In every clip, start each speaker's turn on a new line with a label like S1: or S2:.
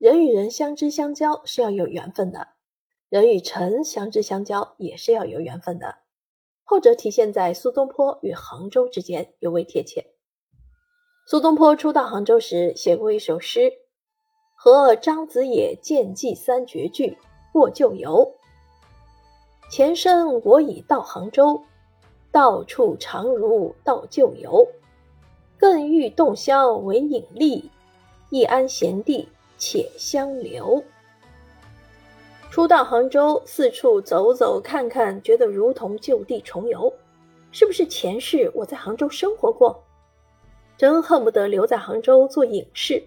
S1: 人与人相知相交是要有缘分的，人与城相知相交也是要有缘分的。后者体现在苏东坡与杭州之间尤为贴切。苏东坡初到杭州时写过一首诗：“和张子野见寄三绝句，过旧游。前生我已到杭州，到处常如到旧游。更欲洞箫为引力，一安闲地。”且相留。初到杭州，四处走走看看，觉得如同就地重游。是不是前世我在杭州生活过？真恨不得留在杭州做隐士，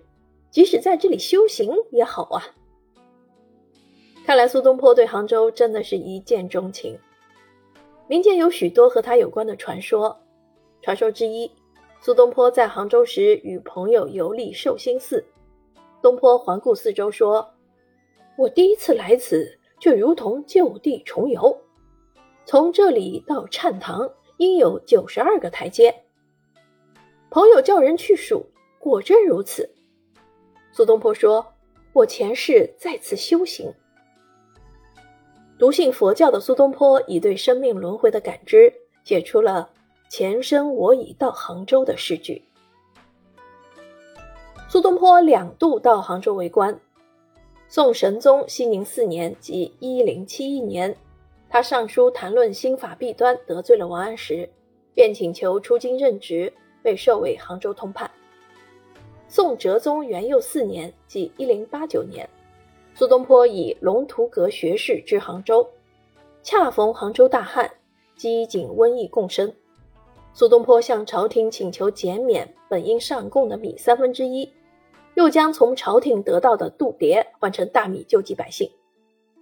S1: 即使在这里修行也好啊。看来苏东坡对杭州真的是一见钟情。民间有许多和他有关的传说。传说之一，苏东坡在杭州时与朋友游历寿星寺。东坡环顾四周，说：“我第一次来此，却如同就地重游。从这里到禅堂，应有九十二个台阶。朋友叫人去数，果真如此。”苏东坡说：“我前世在此修行。”笃信佛教的苏东坡，以对生命轮回的感知，写出了“前生我已到杭州”的诗句。苏东坡两度到杭州为官。宋神宗熙宁四年，即一零七一年，他上书谈论新法弊端，得罪了王安石，便请求出京任职，被授为杭州通判。宋哲宗元佑四年，即一零八九年，苏东坡以龙图阁学士至杭州，恰逢杭州大旱，饥馑瘟疫共生，苏东坡向朝廷请求减免本应上贡的米三分之一。又将从朝廷得到的度牒换成大米救济百姓，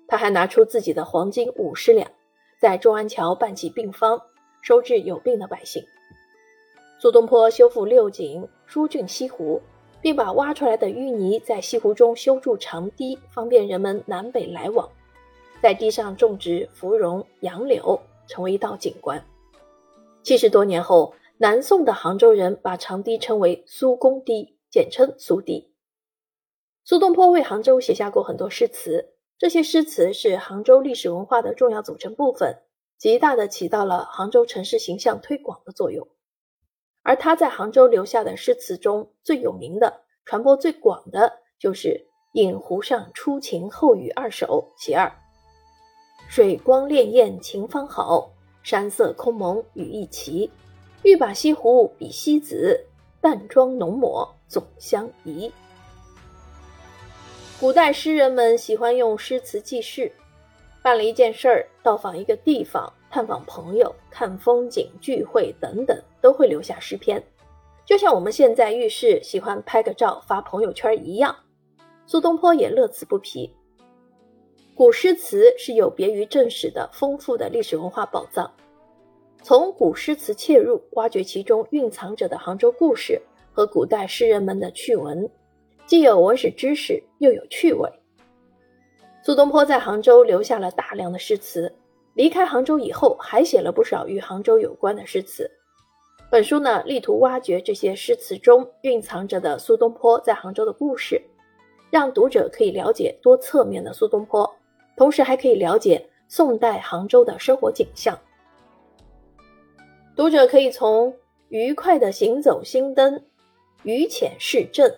S1: 他还拿出自己的黄金五十两，在中安桥办起病方，收治有病的百姓。苏东坡修复六井，疏浚西湖，并把挖出来的淤泥在西湖中修筑长堤，方便人们南北来往。在堤上种植芙蓉、杨柳，成为一道景观。七十多年后，南宋的杭州人把长堤称为苏公堤。简称苏堤。苏东坡为杭州写下过很多诗词，这些诗词是杭州历史文化的重要组成部分，极大的起到了杭州城市形象推广的作用。而他在杭州留下的诗词中最有名的、传播最广的，就是《饮湖上初晴后雨二首·其二》：“水光潋滟晴方好，山色空蒙雨亦奇。欲把西湖比西子，淡妆浓抹。”总相宜。古代诗人们喜欢用诗词记事，办了一件事儿，到访一个地方，探访朋友，看风景，聚会等等，都会留下诗篇。就像我们现在遇事喜欢拍个照发朋友圈一样，苏东坡也乐此不疲。古诗词是有别于正史的丰富的历史文化宝藏，从古诗词切入，挖掘其中蕴藏着的杭州故事。和古代诗人们的趣闻，既有文史知识，又有趣味。苏东坡在杭州留下了大量的诗词，离开杭州以后，还写了不少与杭州有关的诗词。本书呢，力图挖掘这些诗词中蕴藏着的苏东坡在杭州的故事，让读者可以了解多侧面的苏东坡，同时还可以了解宋代杭州的生活景象。读者可以从愉快的行走新灯。于潜市镇、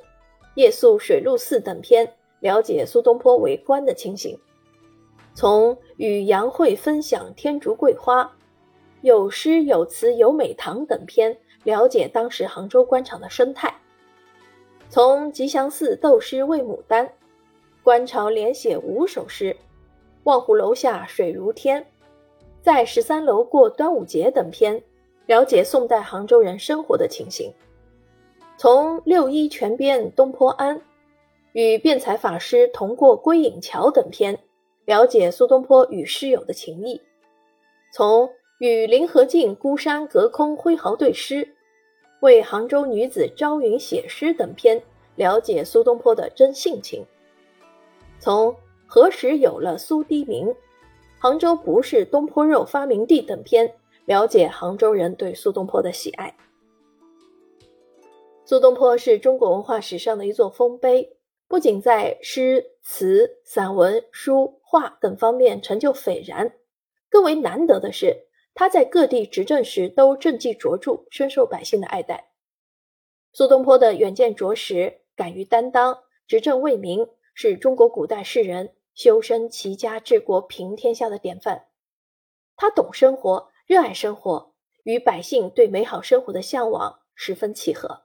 S1: 夜宿水陆寺等篇，了解苏东坡为官的情形；从与杨惠分享天竺桂花、有诗有词有美堂等篇，了解当时杭州官场的生态；从吉祥寺斗诗为牡丹、观潮连写五首诗、望湖楼下水如天、在十三楼过端午节等篇，了解宋代杭州人生活的情形。从六一全编东坡庵，与辩才法师同过归隐桥等篇，了解苏东坡与诗友的情谊；从与林和靖孤山隔空挥毫对诗，为杭州女子朝云写诗等篇，了解苏东坡的真性情；从何时有了苏堤名，杭州不是东坡肉发明地等篇，了解杭州人对苏东坡的喜爱。苏东坡是中国文化史上的一座丰碑，不仅在诗词、散文、书画等方面成就斐然，更为难得的是，他在各地执政时都政绩卓著，深受百姓的爱戴。苏东坡的远见卓识、敢于担当、执政为民，是中国古代士人修身齐家治国平天下的典范。他懂生活，热爱生活，与百姓对美好生活的向往十分契合。